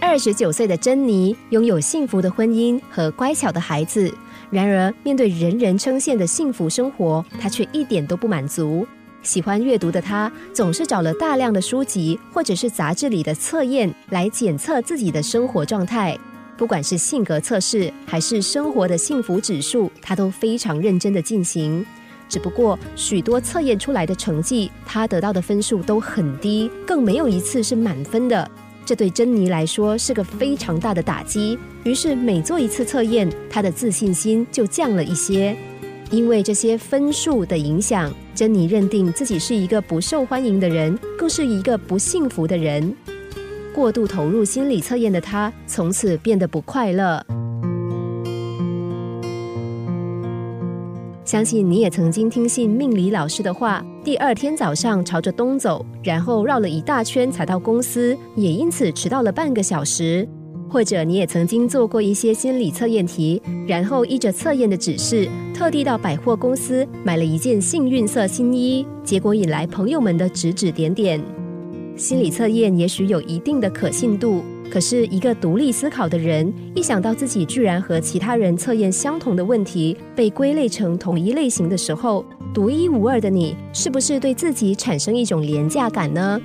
二十九岁的珍妮拥有幸福的婚姻和乖巧的孩子，然而面对人人称羡的幸福生活，她却一点都不满足。喜欢阅读的她，总是找了大量的书籍或者是杂志里的测验来检测自己的生活状态。不管是性格测试还是生活的幸福指数，她都非常认真的进行。只不过许多测验出来的成绩，她得到的分数都很低，更没有一次是满分的。这对珍妮来说是个非常大的打击。于是每做一次测验，她的自信心就降了一些。因为这些分数的影响，珍妮认定自己是一个不受欢迎的人，更是一个不幸福的人。过度投入心理测验的她，从此变得不快乐。相信你也曾经听信命理老师的话，第二天早上朝着东走，然后绕了一大圈才到公司，也因此迟到了半个小时。或者你也曾经做过一些心理测验题，然后依着测验的指示，特地到百货公司买了一件幸运色新衣，结果引来朋友们的指指点点。心理测验也许有一定的可信度，可是一个独立思考的人，一想到自己居然和其他人测验相同的问题，被归类成同一类型的时候，独一无二的你，是不是对自己产生一种廉价感呢？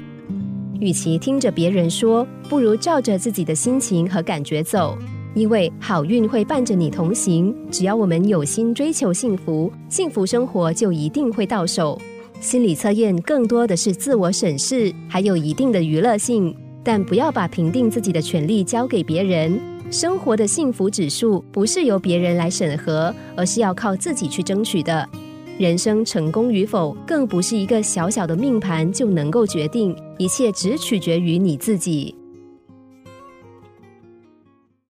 与其听着别人说，不如照着自己的心情和感觉走，因为好运会伴着你同行。只要我们有心追求幸福，幸福生活就一定会到手。心理测验更多的是自我审视，还有一定的娱乐性，但不要把评定自己的权利交给别人。生活的幸福指数不是由别人来审核，而是要靠自己去争取的。人生成功与否，更不是一个小小的命盘就能够决定，一切只取决于你自己。